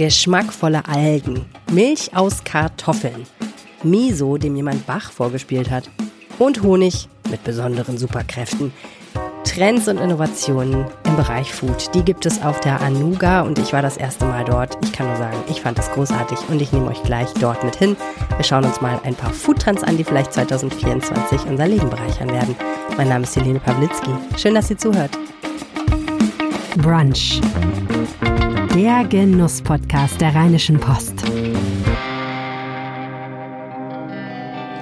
geschmackvolle Algen, Milch aus Kartoffeln, Miso, dem jemand Bach vorgespielt hat, und Honig mit besonderen Superkräften. Trends und Innovationen im Bereich Food, die gibt es auf der Anuga und ich war das erste Mal dort. Ich kann nur sagen, ich fand es großartig und ich nehme euch gleich dort mit hin. Wir schauen uns mal ein paar Foodtrends an, die vielleicht 2024 unser Leben bereichern werden. Mein Name ist Helene Pawlitzki. Schön, dass ihr zuhört. Brunch. Der Genuss-Podcast der Rheinischen Post.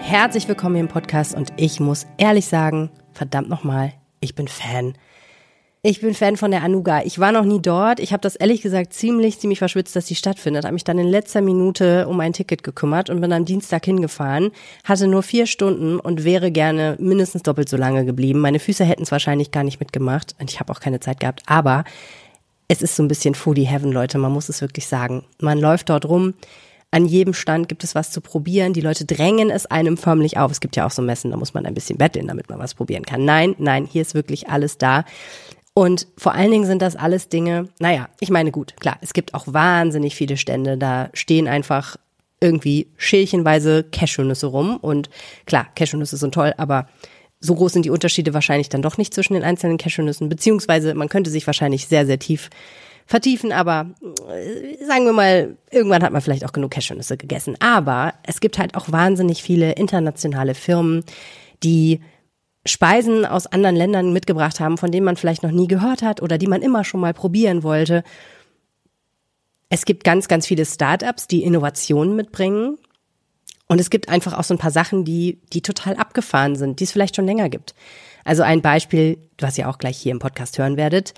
Herzlich willkommen im Podcast und ich muss ehrlich sagen, verdammt nochmal, ich bin Fan. Ich bin Fan von der Anuga. Ich war noch nie dort. Ich habe das ehrlich gesagt ziemlich, ziemlich verschwitzt, dass die stattfindet. Habe mich dann in letzter Minute um ein Ticket gekümmert und bin am Dienstag hingefahren. Hatte nur vier Stunden und wäre gerne mindestens doppelt so lange geblieben. Meine Füße hätten es wahrscheinlich gar nicht mitgemacht und ich habe auch keine Zeit gehabt. Aber es ist so ein bisschen Foodie Heaven, Leute. Man muss es wirklich sagen. Man läuft dort rum. An jedem Stand gibt es was zu probieren. Die Leute drängen es einem förmlich auf. Es gibt ja auch so Messen, da muss man ein bisschen betteln, damit man was probieren kann. Nein, nein, hier ist wirklich alles da. Und vor allen Dingen sind das alles Dinge, naja, ich meine gut, klar, es gibt auch wahnsinnig viele Stände, da stehen einfach irgendwie schälchenweise Cashewnüsse rum. Und klar, Cashewnüsse sind toll, aber so groß sind die Unterschiede wahrscheinlich dann doch nicht zwischen den einzelnen Cashewnüssen, beziehungsweise man könnte sich wahrscheinlich sehr, sehr tief vertiefen, aber äh, sagen wir mal, irgendwann hat man vielleicht auch genug Cashewnüsse gegessen. Aber es gibt halt auch wahnsinnig viele internationale Firmen, die Speisen aus anderen Ländern mitgebracht haben, von denen man vielleicht noch nie gehört hat oder die man immer schon mal probieren wollte. Es gibt ganz, ganz viele Startups, die Innovationen mitbringen. Und es gibt einfach auch so ein paar Sachen, die, die total abgefahren sind, die es vielleicht schon länger gibt. Also ein Beispiel, was ihr auch gleich hier im Podcast hören werdet.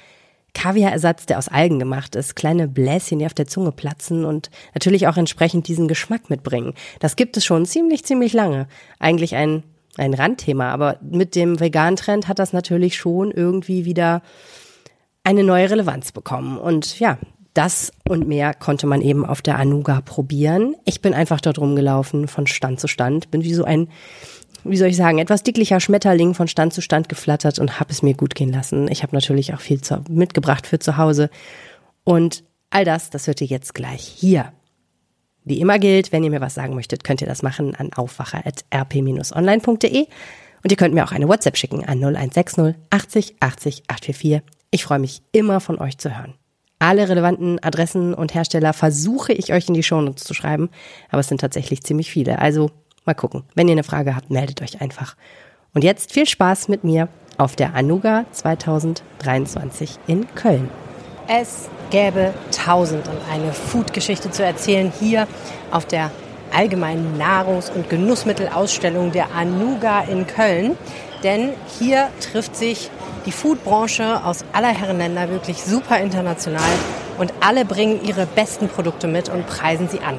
Kaviarersatz, der aus Algen gemacht ist, kleine Bläschen, die auf der Zunge platzen und natürlich auch entsprechend diesen Geschmack mitbringen. Das gibt es schon ziemlich, ziemlich lange. Eigentlich ein, ein Randthema, aber mit dem Vegan-Trend hat das natürlich schon irgendwie wieder eine neue Relevanz bekommen. Und ja, das und mehr konnte man eben auf der Anuga probieren. Ich bin einfach dort rumgelaufen von Stand zu Stand, bin wie so ein wie soll ich sagen, etwas dicklicher Schmetterling von Stand zu Stand geflattert und habe es mir gut gehen lassen. Ich habe natürlich auch viel zu, mitgebracht für zu Hause. Und all das, das hört ihr jetzt gleich hier. Wie immer gilt, wenn ihr mir was sagen möchtet, könnt ihr das machen an aufwacher.rp-online.de und ihr könnt mir auch eine WhatsApp schicken an 0160 80 80 844. Ich freue mich immer von euch zu hören. Alle relevanten Adressen und Hersteller versuche ich euch in die Shownotes zu schreiben, aber es sind tatsächlich ziemlich viele. Also Mal gucken. Wenn ihr eine Frage habt, meldet euch einfach. Und jetzt viel Spaß mit mir auf der Anuga 2023 in Köln. Es gäbe tausend und eine Food-Geschichte zu erzählen hier auf der allgemeinen Nahrungs- und Genussmittelausstellung der Anuga in Köln. Denn hier trifft sich die Foodbranche aus aller Herren Länder wirklich super international und alle bringen ihre besten Produkte mit und preisen sie an.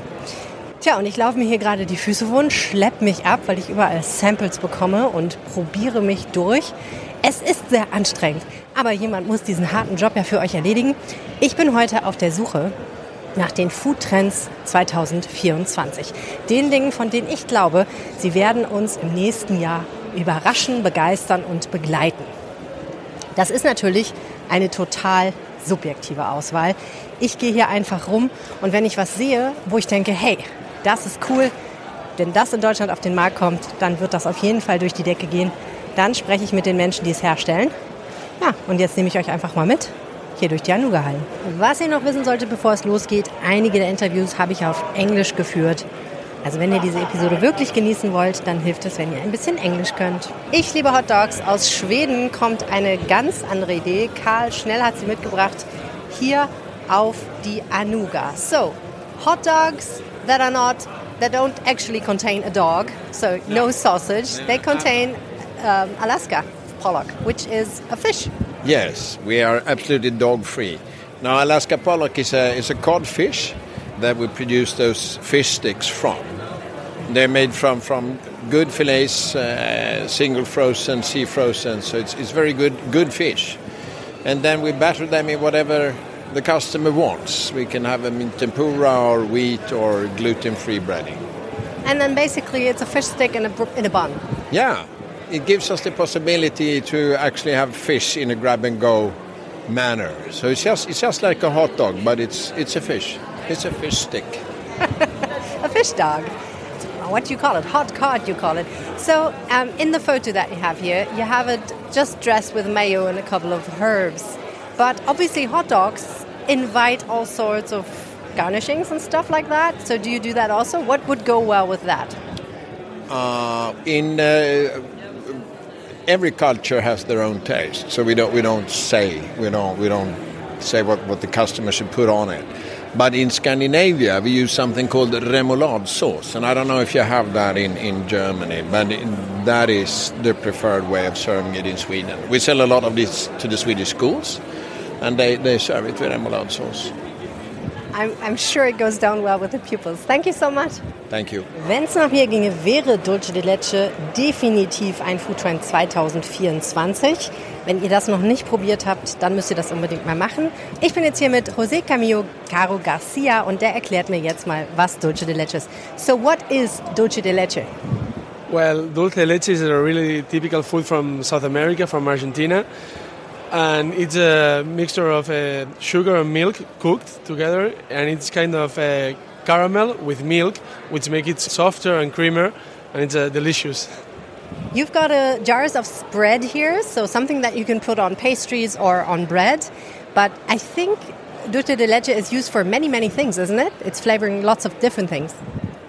Tja, und ich laufe mir hier gerade die Füße wund, schlepp mich ab, weil ich überall Samples bekomme und probiere mich durch. Es ist sehr anstrengend, aber jemand muss diesen harten Job ja für euch erledigen. Ich bin heute auf der Suche nach den Food Trends 2024. Den Dingen, von denen ich glaube, sie werden uns im nächsten Jahr überraschen, begeistern und begleiten. Das ist natürlich eine total subjektive Auswahl. Ich gehe hier einfach rum und wenn ich was sehe, wo ich denke, hey, das ist cool. Wenn das in Deutschland auf den Markt kommt, dann wird das auf jeden Fall durch die Decke gehen. Dann spreche ich mit den Menschen, die es herstellen. Ja, und jetzt nehme ich euch einfach mal mit hier durch die Anuga-Hallen. Was ihr noch wissen solltet, bevor es losgeht, einige der Interviews habe ich auf Englisch geführt. Also wenn ihr diese Episode wirklich genießen wollt, dann hilft es, wenn ihr ein bisschen Englisch könnt. Ich liebe Hot Dogs. Aus Schweden kommt eine ganz andere Idee. Karl Schnell hat sie mitgebracht hier auf die Anuga. So, Hot Dogs that are not that don't actually contain a dog, so no sausage. They contain um, Alaska pollock, which is a fish. Yes, we are absolutely dog free. Now, Alaska pollock is a is a cod fish that we produce those fish sticks from. They're made from from good fillets, uh, single frozen, sea frozen. So it's it's very good good fish, and then we batter them in whatever the customer wants. We can have them in tempura or wheat or gluten-free breading. And then basically it's a fish stick in a, in a bun. Yeah, it gives us the possibility to actually have fish in a grab-and-go manner. So it's just, it's just like a hot dog, but it's, it's a fish. It's a fish stick. a fish dog. What do you call it? Hot cod, you call it. So, um, in the photo that you have here, you have it just dressed with mayo and a couple of herbs. But obviously, hot dogs invite all sorts of garnishings and stuff like that. So, do you do that also? What would go well with that? Uh, in uh, every culture has their own taste, so we don't we don't say we don't we don't say what, what the customer should put on it. But in Scandinavia, we use something called remoulade sauce, and I don't know if you have that in, in Germany, but in, that is the preferred way of serving it in Sweden. We sell a lot of this to the Swedish schools, and they, they serve it with remoulade sauce. I'm, I'm sure it goes down well with the pupils. Thank you so much. Thank you. Wenn es nach mir ginge, wäre Dulce de Leche definitiv ein Foodtrend 2024. Wenn ihr das noch nicht probiert habt, dann müsst ihr das unbedingt mal machen. Ich bin jetzt hier mit José Camillo Caro Garcia und der erklärt mir jetzt mal, was Dulce de Leche ist. So what is Dulce de Leche? Well, dulce de leche is a really typical food from South America, from Argentina. and it's a mixture of uh, sugar and milk cooked together, and it's kind of a caramel with milk, which make it softer and creamier, and it's uh, delicious. You've got jars of spread here, so something that you can put on pastries or on bread. But I think dulce de leche is used for many, many things, isn't it? It's flavoring lots of different things.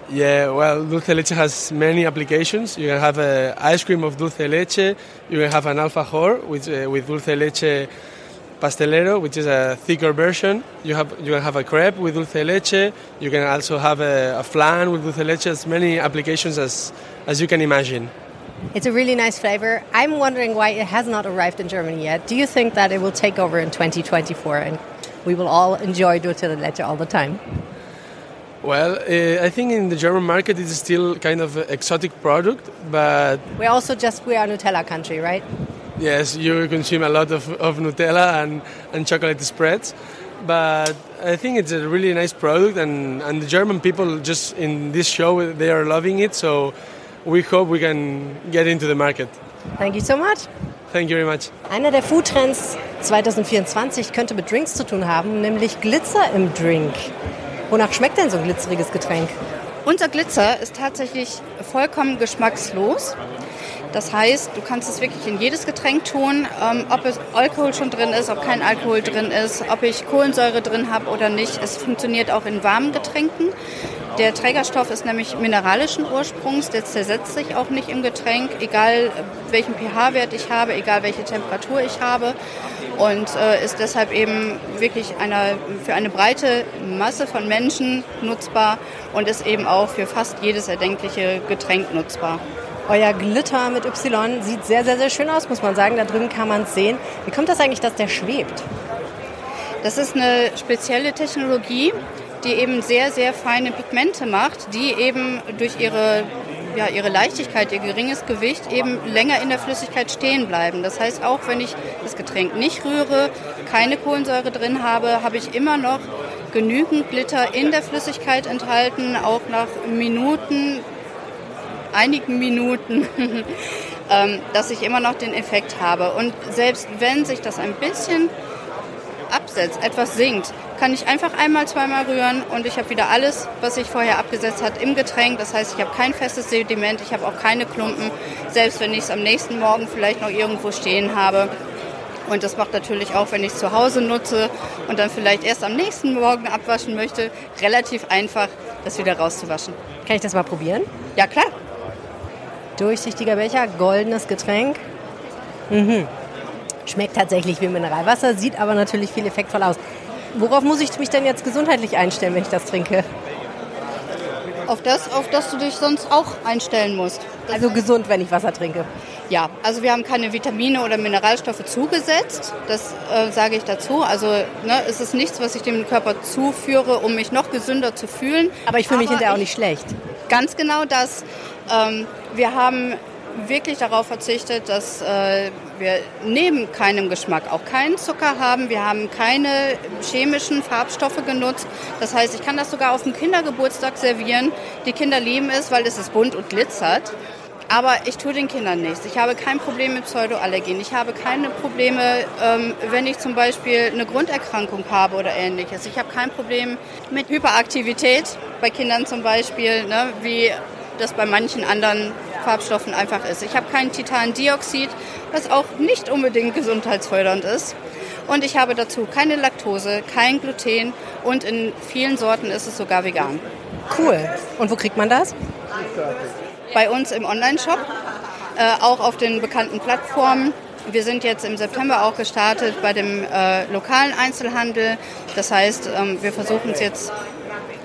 Yeah, well, dulce de leche has many applications. You can have uh, ice cream of dulce de leche. You can have an alfajor with, uh, with dulce de leche pastelero, which is a thicker version. You have you can have a crepe with dulce de leche. You can also have a, a flan with dulce de leche. As many applications as as you can imagine. It's a really nice flavor. I'm wondering why it has not arrived in Germany yet. Do you think that it will take over in 2024 and we will all enjoy dulce de leche all the time? Well, uh, I think in the German market it's still kind of an exotic product, but we're also just we are Nutella country, right? Yes, you consume a lot of, of Nutella and, and chocolate spreads, but I think it's a really nice product, and, and the German people just in this show they are loving it. So we hope we can get into the market. Thank you so much. Thank you very much. Einer der Foodtrends 2024 könnte mit Drinks zu tun haben, nämlich Glitzer im Drink. Wonach schmeckt denn so ein glitzeriges Getränk? Unser Glitzer ist tatsächlich vollkommen geschmackslos. Das heißt, du kannst es wirklich in jedes Getränk tun, ähm, ob es Alkohol schon drin ist, ob kein Alkohol drin ist, ob ich Kohlensäure drin habe oder nicht. Es funktioniert auch in warmen Getränken. Der Trägerstoff ist nämlich mineralischen Ursprungs, der zersetzt sich auch nicht im Getränk, egal welchen pH-Wert ich habe, egal welche Temperatur ich habe und äh, ist deshalb eben wirklich einer, für eine breite Masse von Menschen nutzbar und ist eben auch für fast jedes erdenkliche Getränk nutzbar. Euer Glitter mit Y sieht sehr, sehr, sehr schön aus, muss man sagen. Da drüben kann man es sehen. Wie kommt das eigentlich, dass der schwebt? Das ist eine spezielle Technologie, die eben sehr, sehr feine Pigmente macht, die eben durch ihre, ja, ihre Leichtigkeit, ihr geringes Gewicht eben länger in der Flüssigkeit stehen bleiben. Das heißt, auch wenn ich das Getränk nicht rühre, keine Kohlensäure drin habe, habe ich immer noch genügend Glitter in der Flüssigkeit enthalten, auch nach Minuten, einigen Minuten, ähm, dass ich immer noch den Effekt habe. Und selbst wenn sich das ein bisschen absetzt, etwas sinkt, kann ich einfach einmal, zweimal rühren und ich habe wieder alles, was sich vorher abgesetzt hat, im Getränk. Das heißt, ich habe kein festes Sediment, ich habe auch keine Klumpen, selbst wenn ich es am nächsten Morgen vielleicht noch irgendwo stehen habe. Und das macht natürlich auch, wenn ich es zu Hause nutze und dann vielleicht erst am nächsten Morgen abwaschen möchte, relativ einfach, das wieder rauszuwaschen. Kann ich das mal probieren? Ja, klar. Durchsichtiger Becher, goldenes Getränk. Mhm. Schmeckt tatsächlich wie Mineralwasser, sieht aber natürlich viel effektvoll aus. Worauf muss ich mich denn jetzt gesundheitlich einstellen, wenn ich das trinke? Auf das, auf das du dich sonst auch einstellen musst. Das also gesund, wenn ich Wasser trinke. Ja, also wir haben keine Vitamine oder Mineralstoffe zugesetzt. Das äh, sage ich dazu. Also ne, es ist nichts, was ich dem Körper zuführe, um mich noch gesünder zu fühlen. Aber ich fühle mich hinterher auch nicht schlecht. Ganz genau das. Ähm, wir haben wirklich darauf verzichtet, dass äh, wir neben keinem Geschmack auch keinen Zucker haben. Wir haben keine chemischen Farbstoffe genutzt. Das heißt, ich kann das sogar auf dem Kindergeburtstag servieren. Die Kinder lieben es, weil es ist bunt und glitzert. Aber ich tue den Kindern nichts. Ich habe kein Problem mit Pseudoallergien. Ich habe keine Probleme, ähm, wenn ich zum Beispiel eine Grunderkrankung habe oder ähnliches. Ich habe kein Problem mit Hyperaktivität bei Kindern zum Beispiel, ne, wie das bei manchen anderen Farbstoffen einfach ist. Ich habe kein Titandioxid, was auch nicht unbedingt gesundheitsfördernd ist. Und ich habe dazu keine Laktose, kein Gluten und in vielen Sorten ist es sogar vegan. Cool. Und wo kriegt man das? Bei uns im Online-Shop, äh, auch auf den bekannten Plattformen. Wir sind jetzt im September auch gestartet bei dem äh, lokalen Einzelhandel. Das heißt, ähm, wir versuchen es jetzt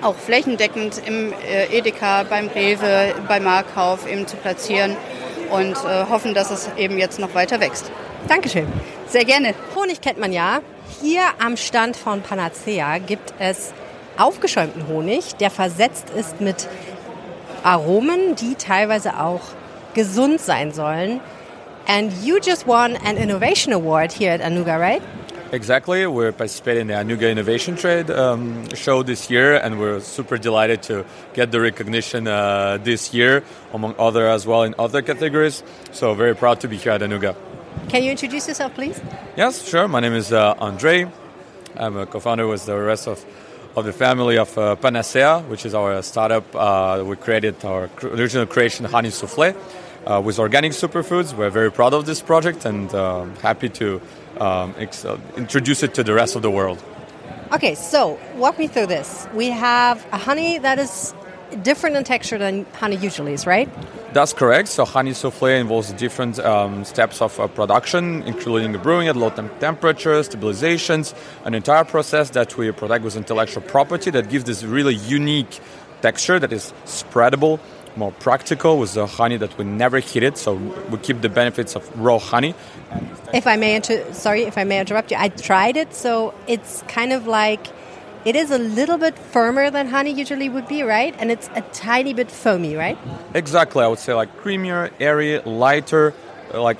auch flächendeckend im äh, Edeka, beim Rewe, beim Marktkauf eben zu platzieren und äh, hoffen, dass es eben jetzt noch weiter wächst. Dankeschön. Sehr gerne. Honig kennt man ja. Hier am Stand von Panacea gibt es aufgeschäumten Honig, der versetzt ist mit Aromen, die teilweise auch gesund sein sollen. And you just won an innovation award here at Anuga, right? Exactly. We're participating in the Anuga Innovation Trade um, show this year, and we're super delighted to get the recognition uh, this year, among other as well in other categories. So very proud to be here at Anuga. Can you introduce yourself, please? Yes, sure. My name is uh, Andre. I'm a co-founder with the rest of, of the family of uh, Panacea, which is our startup. Uh, we created our original creation, Honey Souffle, uh, with organic superfoods. We're very proud of this project and um, happy to um, ex- uh, introduce it to the rest of the world. Okay, so walk me through this. We have a honey that is different in texture than honey usually is, right? That's correct. So honey souffle involves different um, steps of uh, production, including brewing at low temp- temperatures, stabilizations, an entire process that we protect with intellectual property that gives this really unique texture that is spreadable, more practical with the honey that we never heat it. So we keep the benefits of raw honey. If I may, inter- sorry if I may interrupt you. I tried it, so it's kind of like it is a little bit firmer than honey usually would be, right? And it's a tiny bit foamy, right? Exactly, I would say like creamier, airy, lighter. uh, Like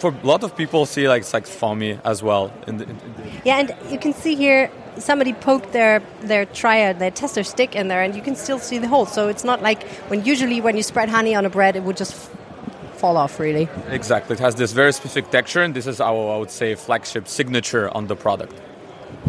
for a lot of people, see like it's like foamy as well. In the, in the- Yeah, and you can see here somebody poked their their triad, their tester stick in there, and you can still see the hole. So it's not like when usually when you spread honey on a bread, it would just f- fall off, really. exactly, it has this very specific texture, and this is our I would say flagship signature on the product.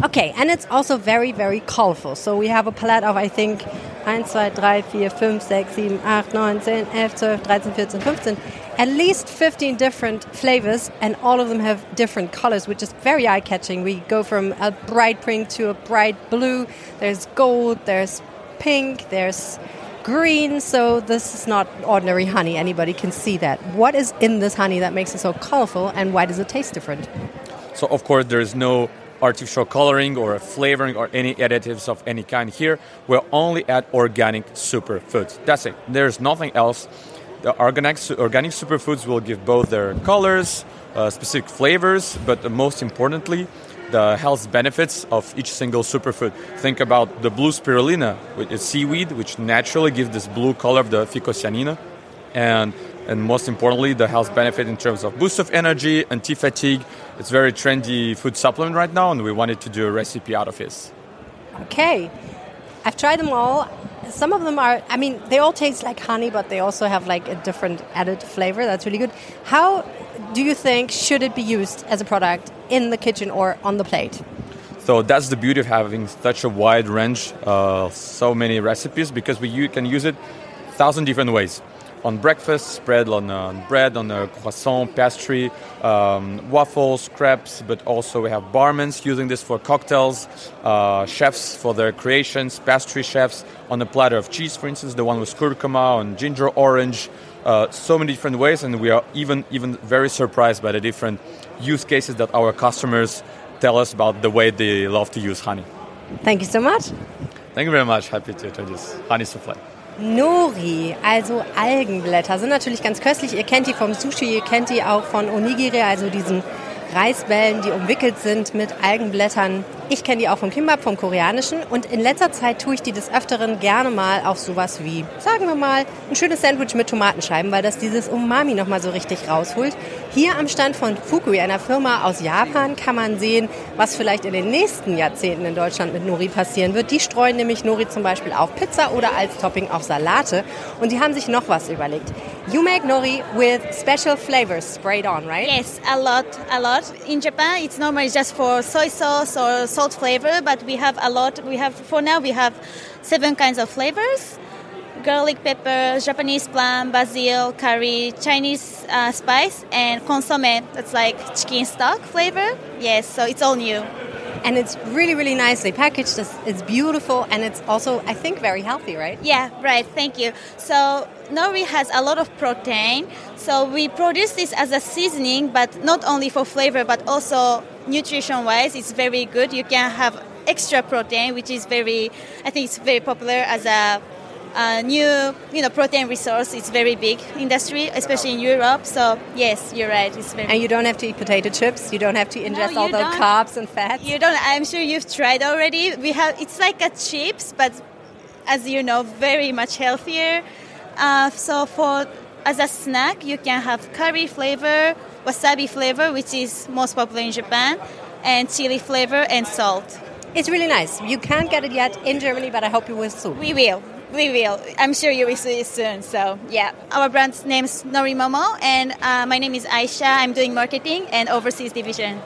Okay, and it's also very, very colorful. So we have a palette of, I think, 1, 2, 3, 4, 5, 6, 7, 8, 9, 10, 11, 12, 13, 14, 15. At least 15 different flavors, and all of them have different colors, which is very eye catching. We go from a bright pink to a bright blue. There's gold, there's pink, there's green. So this is not ordinary honey. Anybody can see that. What is in this honey that makes it so colorful, and why does it taste different? So of course there is no artificial coloring or flavoring or any additives of any kind here. We'll only add organic superfoods. That's it. There's nothing else. The organic organic superfoods will give both their colors, uh, specific flavors, but most importantly, the health benefits of each single superfood. Think about the blue spirulina, which is seaweed, which naturally gives this blue color of the phycocyanina, and and most importantly, the health benefit in terms of boost of energy, anti-fatigue. It's very trendy food supplement right now, and we wanted to do a recipe out of this. Okay. I've tried them all. Some of them are, I mean, they all taste like honey, but they also have like a different added flavor. That's really good. How do you think should it be used as a product in the kitchen or on the plate? So that's the beauty of having such a wide range, uh, so many recipes, because we can use it thousand different ways. On breakfast, spread on uh, bread, on a croissant, pastry, um, waffles, crepes, but also we have barmans using this for cocktails, uh, chefs for their creations, pastry chefs on a platter of cheese, for instance, the one with curcuma and ginger orange. Uh, so many different ways, and we are even even very surprised by the different use cases that our customers tell us about the way they love to use honey. Thank you so much. Thank you very much. Happy to introduce honey souffle. Nori, also Algenblätter, sind natürlich ganz köstlich. Ihr kennt die vom Sushi, ihr kennt die auch von Onigiri, also diesen Reisbällen, die umwickelt sind mit Algenblättern. Ich kenne die auch vom Kimbap, vom Koreanischen. Und in letzter Zeit tue ich die des Öfteren gerne mal auf sowas wie, sagen wir mal, ein schönes Sandwich mit Tomatenscheiben, weil das dieses Umami nochmal so richtig rausholt. Hier am Stand von Fukui, einer Firma aus Japan, kann man sehen, was vielleicht in den nächsten Jahrzehnten in Deutschland mit Nori passieren wird. Die streuen nämlich Nori zum Beispiel auf Pizza oder als Topping auf Salate. Und die haben sich noch was überlegt. You make nori with special flavors sprayed on, right? Yes, a lot, a lot. In Japan, it's normally just for soy sauce or salt flavor, but we have a lot. We have for now we have seven kinds of flavors: garlic pepper, Japanese plum, basil, curry, Chinese uh, spice, and consomme. That's like chicken stock flavor. Yes, so it's all new. And it's really, really nicely packaged. It's, it's beautiful and it's also, I think, very healthy, right? Yeah, right. Thank you. So nori has a lot of protein. So we produce this as a seasoning, but not only for flavor, but also nutrition-wise, it's very good. You can have extra protein, which is very, I think, it's very popular as a uh, new you know protein resource it's very big industry especially in europe. So yes you're right it's very and you don't have to eat potato chips. You don't have to ingest no, all the don't. carbs and fats. You don't i'm sure you've tried already. We have it's like a chips but as you know very much healthier. Uh, so for as a snack you can have curry flavor wasabi flavor which is most popular in japan and chili flavor and salt. It's really nice. You can't get it yet in germany but i hope you will soon. We will we will. I'm sure you will see it soon. So yeah, our brand's name is Norimomo, and uh, my name is Aisha. I'm doing marketing and overseas division.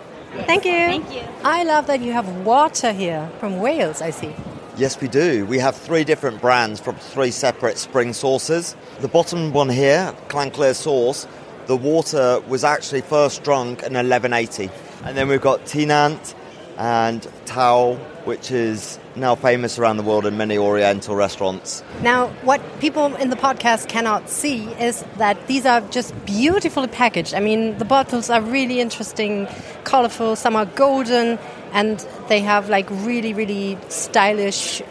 Thank you. Thank you. I love that you have water here from Wales. I see. Yes, we do. We have three different brands from three separate spring sources. The bottom one here, Clanclear Source, the water was actually first drunk in 1180. And then we've got Tinant and Tao, which is now famous around the world in many Oriental restaurants. Now, what people in the podcast cannot see is that these are just beautifully packaged. I mean, the bottles are really interesting, colorful, some are golden, and they have like really, really stylish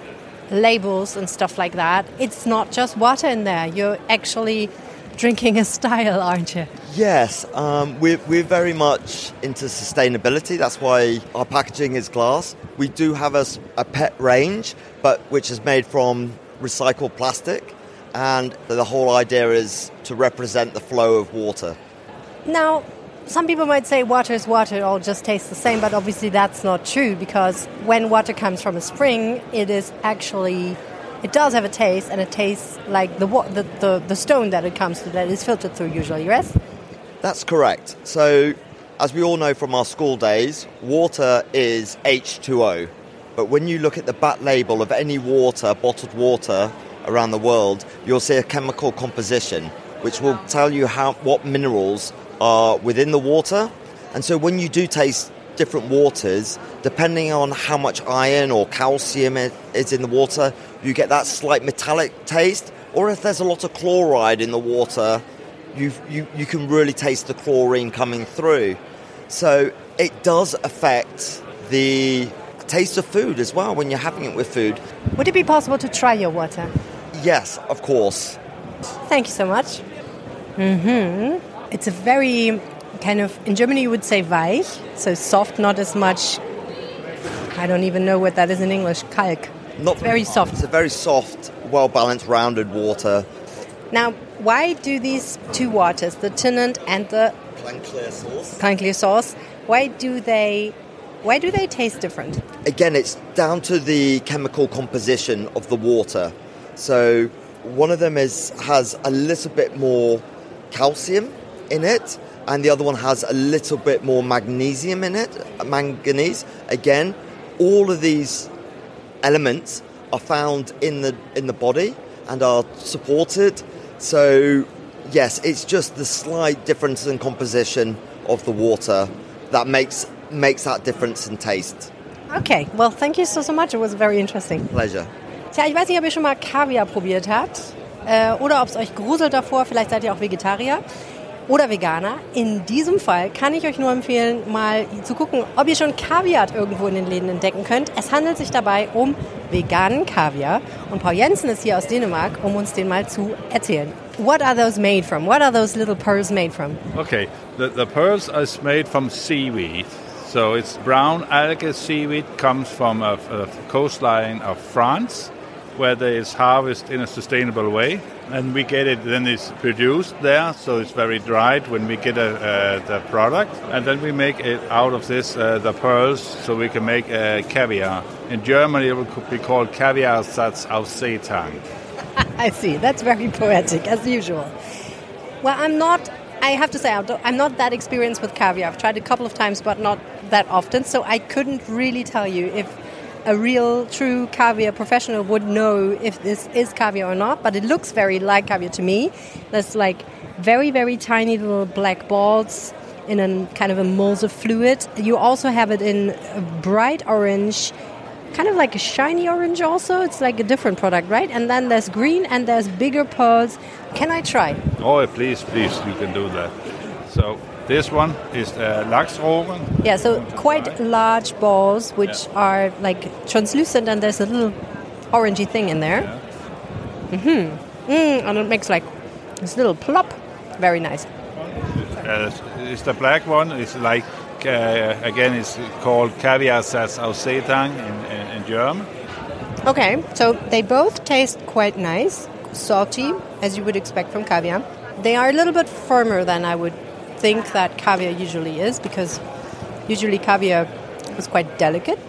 labels and stuff like that. It's not just water in there, you're actually drinking a style, aren't you? Yes, um, we're, we're very much into sustainability. That's why our packaging is glass. We do have a, a pet range, but which is made from recycled plastic, and the whole idea is to represent the flow of water. Now, some people might say water is water, it all just tastes the same, but obviously that's not true because when water comes from a spring, it is actually it does have a taste, and it tastes like the, the, the, the stone that it comes to that is filtered through usually, yes? That's correct. So, as we all know from our school days, water is H2O. But when you look at the back label of any water, bottled water around the world, you'll see a chemical composition which will tell you how what minerals are within the water. And so when you do taste different waters, depending on how much iron or calcium is in the water, you get that slight metallic taste. Or if there's a lot of chloride in the water, you, you, you can really taste the chlorine coming through. So it does affect the taste of food as well when you're having it with food. Would it be possible to try your water? Yes, of course. Thank you so much. Mm-hmm. It's a very kind of, in Germany you would say weich, so soft, not as much, I don't even know what that is in English, kalk. Not very soft. It's a very soft, well balanced, rounded water. Now, why do these two waters, the Tennant and the Clanclear sauce, Clanclear sauce, why do they why do they taste different? Again, it's down to the chemical composition of the water. So one of them is has a little bit more calcium in it, and the other one has a little bit more magnesium in it, manganese. Again, all of these elements are found in the in the body and are supported. So yes, it's just the slight difference in composition of the water that makes makes that difference in taste. Okay, well, thank you so so much. It was very interesting. Pleasure. Tja, ich weiß nicht, ob ihr schon mal Kaviar probiert habt äh, oder ob es euch gruselt davor. Vielleicht seid ihr auch Vegetarier oder Veganer. In diesem Fall kann ich euch nur empfehlen, mal zu gucken, ob ihr schon Kaviar irgendwo in den Läden entdecken könnt. Es handelt sich dabei um veganen Kaviar und Paul Jensen ist hier aus Dänemark, um uns den mal zu erzählen. What are those made from? What are those little pearls made from? Okay, the, the pearls are made from seaweed. So it's brown algae seaweed comes from a, a coastline of France where they is harvested in a sustainable way and we get it then it's produced there so it's very dried when we get a, uh, the product and then we make it out of this uh, the pearls so we can make uh, caviar in germany it would be called caviar satz aus seetang I see that's very poetic as usual Well, I'm not. I have to say, I'm not that experienced with caviar. I've tried a couple of times, but not that often. So I couldn't really tell you if a real, true caviar professional would know if this is caviar or not. But it looks very like caviar to me. There's like very, very tiny little black balls in a kind of a emulsive fluid. You also have it in a bright orange kind of like a shiny orange also it's like a different product right and then there's green and there's bigger pearls can i try Oh, please, please, you can do that. So this one is uh, Laxrogen. yeah so quite large balls which are like translucent and there's a little orangey thing in there. Mm-hmm. Mm, and it makes like this little plop. Very nice. Uh, it's the black one. It's like uh, again, it's called Caviar Satz aus Seetang in, in, in German. okay so they both taste quite nice salty as you would expect from caviar. They are a little bit firmer than i would think that caviar usually is because usually caviar is quite delicate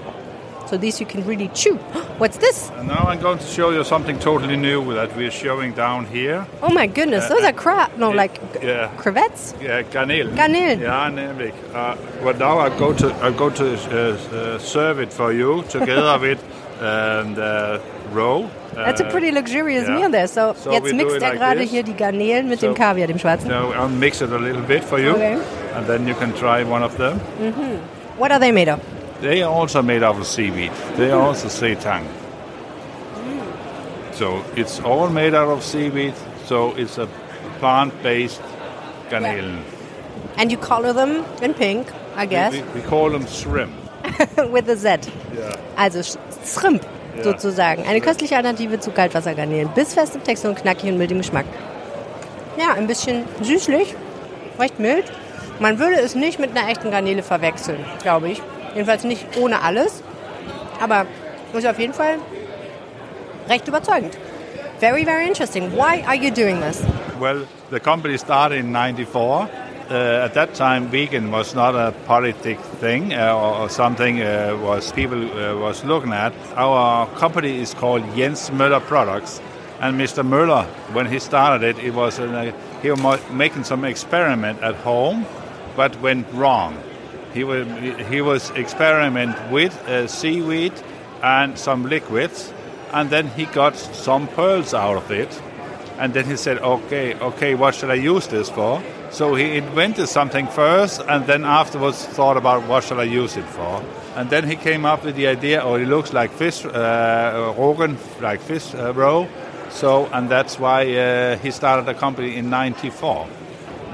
so these you can really chew what's this And now I'm going to show you something totally new that we're showing down here. oh my goodness those are crab no like Yeah. crevettes Yeah, garnelen. Garnelen. Yeah, nemlig. Uh, but now I go to I go to uh, uh, serve it for you together with and uh, roe. that's a Uh, pretty luxurious yeah. meal there so, So jetzt we mixt er like gerade this. hier die Garnelen mit dem So- Kaviar dem schwarzen So I'll mix it a little bit for you, Okay. and then you can try one of them. what are they made of They are also made of seaweed. They are also seitan. So it's all made out of seaweed. So it's a plant-based garnelen. and you color them in pink I guess We, we call them shrimp. with a Z Yeah. Also Shrimp Ja. sozusagen. Eine köstliche Alternative zu Kaltwassergarnelen. Bissfest im Text und knackig und mild im Geschmack. Ja, ein bisschen süßlich, recht mild. Man würde es nicht mit einer echten Garnele verwechseln, glaube ich. Jedenfalls nicht ohne alles. Aber ist auf jeden Fall recht überzeugend. Very, very interesting. Why are you doing this? Well, the company started in '94. Uh, at that time, vegan was not a politic thing uh, or, or something uh, was people uh, was looking at. Our company is called Jens Müller Products, and Mr. Müller, when he started it, it was he was making some experiment at home, but went wrong. He was he was experiment with uh, seaweed and some liquids, and then he got some pearls out of it. And then he said, okay, okay, what should I use this for? So he invented something first and then afterwards thought about what should I use it for. And then he came up with the idea, oh, it looks like fish, uh, rogan, like fish uh, roe. So, and that's why uh, he started a company in 94.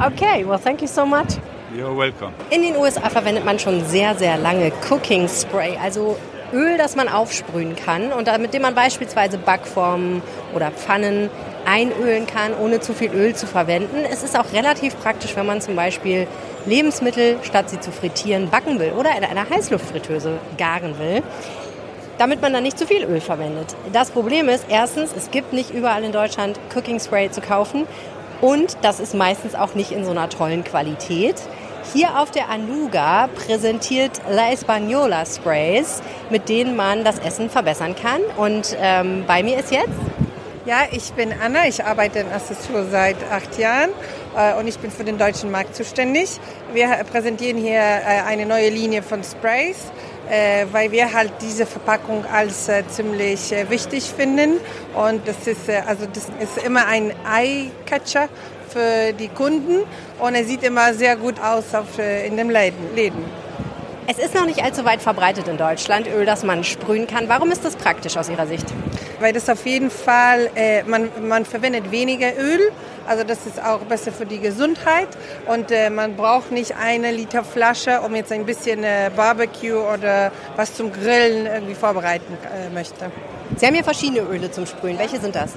Okay, well thank you so much. You're welcome. In den USA verwendet man schon sehr, sehr lange Cooking Spray, also Öl, das man aufsprühen kann und mit dem man beispielsweise Backformen oder Pfannen einölen kann, ohne zu viel Öl zu verwenden. Es ist auch relativ praktisch, wenn man zum Beispiel Lebensmittel, statt sie zu frittieren, backen will oder in einer Heißluftfritteuse garen will damit man dann nicht zu viel Öl verwendet. Das Problem ist, erstens, es gibt nicht überall in Deutschland Cooking Spray zu kaufen und das ist meistens auch nicht in so einer tollen Qualität. Hier auf der Anuga präsentiert La Española Sprays, mit denen man das Essen verbessern kann. Und ähm, bei mir ist jetzt Ja, ich bin Anna, ich arbeite in Assessur seit acht Jahren äh, und ich bin für den deutschen Markt zuständig. Wir präsentieren hier äh, eine neue Linie von Sprays, äh, weil wir halt diese Verpackung als äh, ziemlich äh, wichtig finden und das ist, äh, also das ist immer ein Eye-Catcher für die Kunden und er sieht immer sehr gut aus auf, äh, in den Läden. Es ist noch nicht allzu weit verbreitet in Deutschland, Öl, das man sprühen kann. Warum ist das praktisch aus Ihrer Sicht? weil das auf jeden Fall, äh, man, man verwendet weniger Öl, also das ist auch besser für die Gesundheit und äh, man braucht nicht eine Liter Flasche, um jetzt ein bisschen äh, Barbecue oder was zum Grillen irgendwie vorbereiten äh, möchte. Sie haben hier verschiedene Öle zum Sprühen. Welche sind das?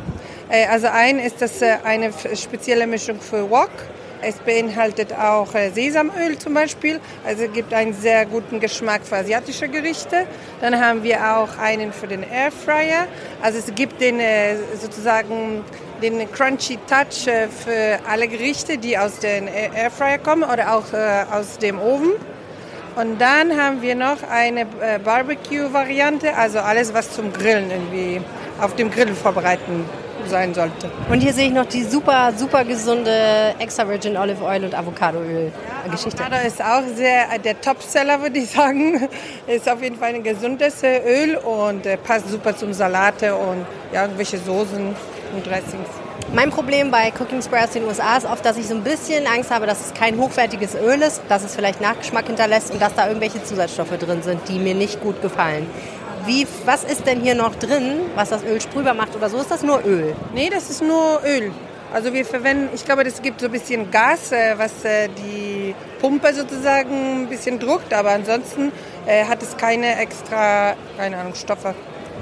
Äh, also ein ist das äh, eine spezielle Mischung für Wok. Es beinhaltet auch äh, Sesamöl zum Beispiel, also gibt einen sehr guten Geschmack für asiatische Gerichte. Dann haben wir auch einen für den Airfryer. Also es gibt den sozusagen den crunchy Touch für alle Gerichte, die aus dem Air- Airfryer kommen oder auch aus dem Ofen. Und dann haben wir noch eine äh, Barbecue-Variante, also alles, was zum Grillen irgendwie auf dem Grill vorbereiten sein sollte. Und hier sehe ich noch die super, super gesunde Extra Virgin Olive Oil und Avocadoöl Geschichte. Avocado ist auch sehr der Topseller, würde ich sagen. Ist auf jeden Fall ein gesundes Öl und äh, passt super zum Salate und ja, irgendwelche Soßen und Dressings. Mein Problem bei Cooking Spray aus den USA ist oft, dass ich so ein bisschen Angst habe, dass es kein hochwertiges Öl ist, dass es vielleicht Nachgeschmack hinterlässt und dass da irgendwelche Zusatzstoffe drin sind, die mir nicht gut gefallen. Wie, was ist denn hier noch drin, was das Öl sprühbar macht oder so? Ist das nur Öl? Nee, das ist nur Öl. Also wir verwenden, ich glaube, das gibt so ein bisschen Gas, äh, was äh, die Pumpe sozusagen ein bisschen druckt, aber ansonsten äh, hat es keine extra, keine Ahnung, Stoffe.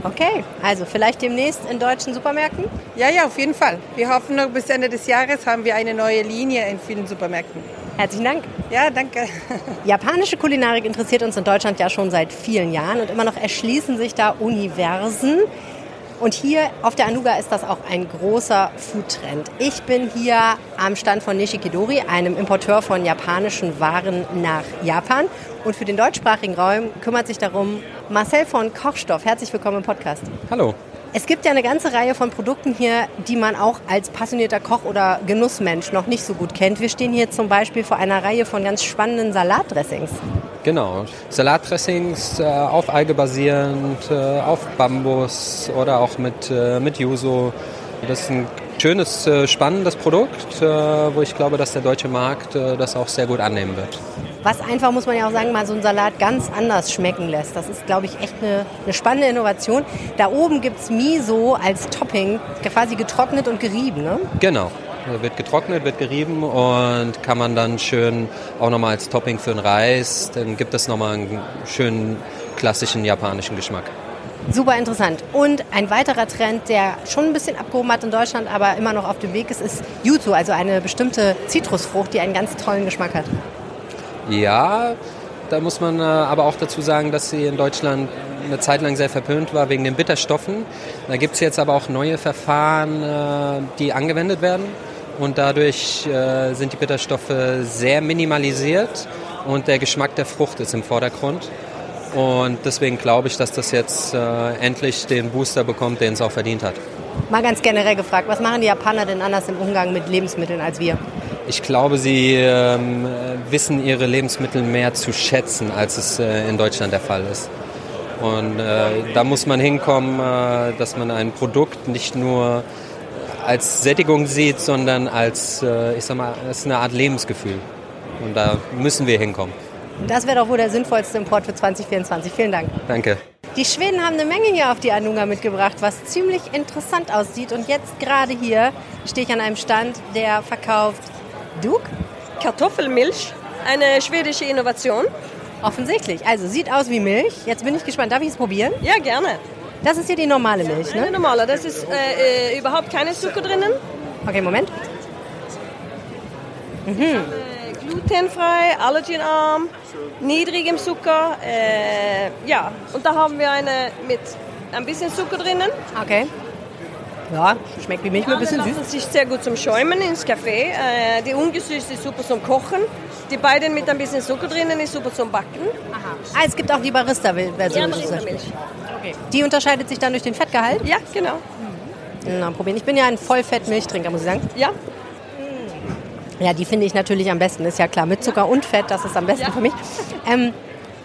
Okay, also vielleicht demnächst in deutschen Supermärkten? Ja, ja, auf jeden Fall. Wir hoffen noch bis Ende des Jahres haben wir eine neue Linie in vielen Supermärkten. Herzlichen Dank. Ja, danke. Japanische Kulinarik interessiert uns in Deutschland ja schon seit vielen Jahren und immer noch erschließen sich da Universen. Und hier auf der Anuga ist das auch ein großer Foodtrend. Ich bin hier am Stand von Nishikidori, einem Importeur von japanischen Waren nach Japan. Und für den deutschsprachigen Raum kümmert sich darum Marcel von Kochstoff. Herzlich willkommen im Podcast. Hallo. Es gibt ja eine ganze Reihe von Produkten hier, die man auch als passionierter Koch oder Genussmensch noch nicht so gut kennt. Wir stehen hier zum Beispiel vor einer Reihe von ganz spannenden Salatdressings. Genau, Salatdressings äh, auf Alge basierend, äh, auf Bambus oder auch mit, äh, mit Yuzu. Das ist ein schönes, äh, spannendes Produkt, äh, wo ich glaube, dass der deutsche Markt äh, das auch sehr gut annehmen wird. Was einfach, muss man ja auch sagen, mal so einen Salat ganz anders schmecken lässt. Das ist, glaube ich, echt eine, eine spannende Innovation. Da oben gibt es Miso als Topping, quasi getrocknet und gerieben, ne? Genau. Wird getrocknet, wird gerieben und kann man dann schön auch nochmal als Topping für den Reis, dann gibt es nochmal einen schönen klassischen japanischen Geschmack. Super interessant. Und ein weiterer Trend, der schon ein bisschen abgehoben hat in Deutschland, aber immer noch auf dem Weg ist, ist Yuzu, also eine bestimmte Zitrusfrucht, die einen ganz tollen Geschmack hat. Ja, da muss man äh, aber auch dazu sagen, dass sie in Deutschland eine Zeit lang sehr verpönt war wegen den Bitterstoffen. Da gibt es jetzt aber auch neue Verfahren, äh, die angewendet werden. Und dadurch äh, sind die Bitterstoffe sehr minimalisiert und der Geschmack der Frucht ist im Vordergrund. Und deswegen glaube ich, dass das jetzt endlich den Booster bekommt, den es auch verdient hat. Mal ganz generell gefragt, was machen die Japaner denn anders im Umgang mit Lebensmitteln als wir? Ich glaube, sie ähm, wissen ihre Lebensmittel mehr zu schätzen, als es äh, in Deutschland der Fall ist. Und äh, da muss man hinkommen, äh, dass man ein Produkt nicht nur als Sättigung sieht, sondern als, äh, ich sag mal, als eine Art Lebensgefühl. Und da müssen wir hinkommen. Das wäre doch wohl der sinnvollste Import für 2024. Vielen Dank. Danke. Die Schweden haben eine Menge hier auf die Anunga mitgebracht, was ziemlich interessant aussieht. Und jetzt gerade hier stehe ich an einem Stand, der verkauft Duk? Kartoffelmilch, eine schwedische Innovation. Offensichtlich. Also sieht aus wie Milch. Jetzt bin ich gespannt. Darf ich es probieren? Ja, gerne. Das ist hier die normale Milch, ne? Eine normale. Das ist äh, äh, überhaupt keine Zucker drinnen. Okay, Moment. Mhm. Äh, glutenfrei, allergenarm, niedrigem Zucker. Äh, ja, und da haben wir eine mit ein bisschen Zucker drinnen. Okay. Ja, schmeckt wie Milch, nur ein bisschen süß. lassen sich sehr gut zum Schäumen ins Kaffee. Äh, die ungesüßte ist super zum Kochen. Die beiden mit ein bisschen Zucker drinnen ist super zum Backen. Ah, es gibt auch die Barista-Version. Ja. Okay. Die unterscheidet sich dann durch den Fettgehalt? Ja, genau. Na, probieren. Ich bin ja ein Vollfett-Milchtrinker, muss ich sagen. Ja. Ja, die finde ich natürlich am besten, ist ja klar. Mit Zucker und Fett, das ist am besten Ja. für mich. Ähm,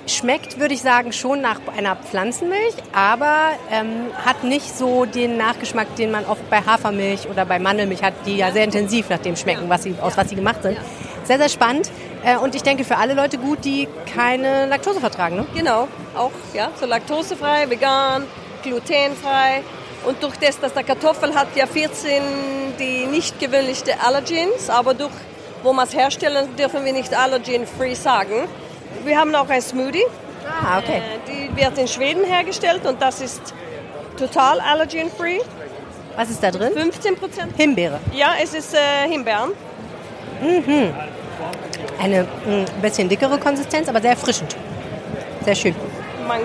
schmeckt, würde ich sagen, schon nach einer Pflanzenmilch, aber ähm, hat nicht so den Nachgeschmack, den man oft bei Hafermilch oder bei Mandelmilch hat, die ja sehr intensiv nach dem schmecken, was sie, aus was sie gemacht sind. Sehr, sehr spannend. Äh, und ich denke für alle Leute gut, die keine Laktose vertragen. Ne? Genau, auch ja, so laktosefrei, vegan, glutenfrei. Und durch das, dass der Kartoffel hat ja 14 die nicht gewöhnliche Allergens, aber durch wo wir es herstellen, dürfen wir nicht allergen-free sagen. Wir haben auch ein Smoothie. Ah, okay. Äh, die wird in Schweden hergestellt und das ist total allergen-free. Was ist da drin? 15 Prozent. Himbeere. Ja, es ist äh, Himbeeren. Mhm. Eine ein bisschen dickere Konsistenz, aber sehr erfrischend. Sehr schön. Mango.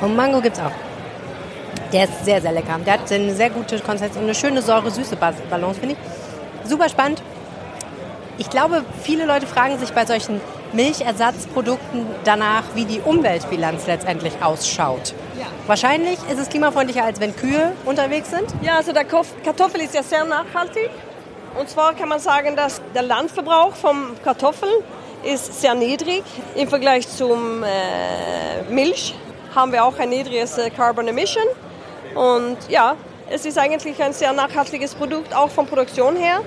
Und Mango gibt es auch. Der ist sehr, sehr lecker. Der hat eine sehr gute Konsistenz und eine schöne säure-süße Balance, finde ich. Super spannend. Ich glaube, viele Leute fragen sich bei solchen Milchersatzprodukten danach, wie die Umweltbilanz letztendlich ausschaut. Ja. Wahrscheinlich ist es klimafreundlicher, als wenn Kühe unterwegs sind. Ja, also der Kartoffel ist ja sehr nachhaltig. Und zwar kann man sagen, dass der Landverbrauch vom Kartoffel ist sehr niedrig im Vergleich zum äh, Milch. Haben wir auch ein niedriges äh, Carbon Emission. Und ja, es ist eigentlich ein sehr nachhaltiges Produkt, auch von Produktion her.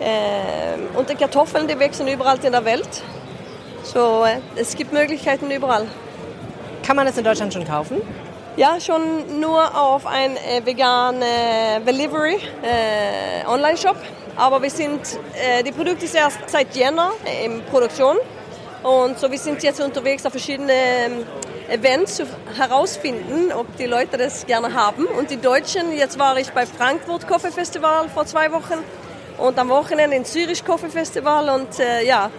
Ähm, und die Kartoffeln, die wachsen überall in der Welt. So, es gibt Möglichkeiten überall. Kann man das in Deutschland schon kaufen? Ja, schon nur auf ein äh, vegan äh, Delivery äh, Online-Shop. Aber wir sind, äh, die Produkte sind erst seit Jänner äh, in Produktion. Und so wir sind jetzt unterwegs auf verschiedene ähm, Events zu herausfinden, ob die Leute das gerne haben. Und die Deutschen, jetzt war ich bei Frankfurt Coffee Festival vor zwei Wochen und am Wochenende in Zürich Coffee Festival. Und äh, ja,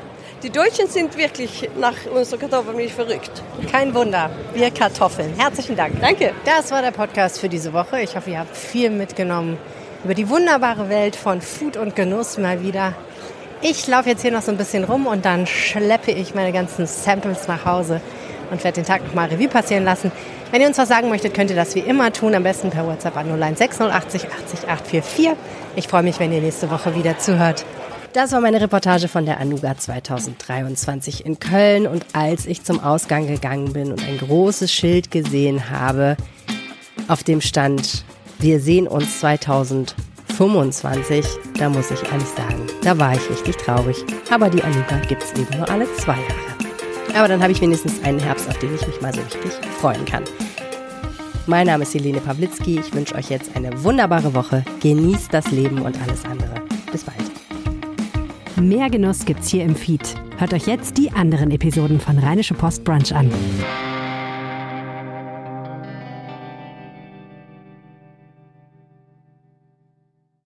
die Deutschen sind wirklich nach unserer Kartoffelmilch verrückt. Kein Wunder. Wir Kartoffeln. Herzlichen Dank. Danke. Das war der Podcast für diese Woche. Ich hoffe, ihr habt viel mitgenommen über die wunderbare Welt von Food und Genuss mal wieder. Ich laufe jetzt hier noch so ein bisschen rum und dann schleppe ich meine ganzen Samples nach Hause und werde den Tag nochmal Revue passieren lassen. Wenn ihr uns was sagen möchtet, könnt ihr das wie immer tun, am besten per WhatsApp an 01680 80 844. Ich freue mich, wenn ihr nächste Woche wieder zuhört. Das war meine Reportage von der Anuga 2023 in Köln. Und als ich zum Ausgang gegangen bin und ein großes Schild gesehen habe, auf dem stand, wir sehen uns 2025, da muss ich ehrlich sagen, da war ich richtig traurig. Aber die Anuga gibt's eben nur alle zwei Jahre. Aber dann habe ich wenigstens einen Herbst, auf den ich mich mal so richtig freuen kann. Mein Name ist Helene Pawlitzki. Ich wünsche euch jetzt eine wunderbare Woche. Genießt das Leben und alles andere. Bis bald. Mehr Genuss gibt's hier im Feed. Hört euch jetzt die anderen Episoden von Rheinische Post Brunch an.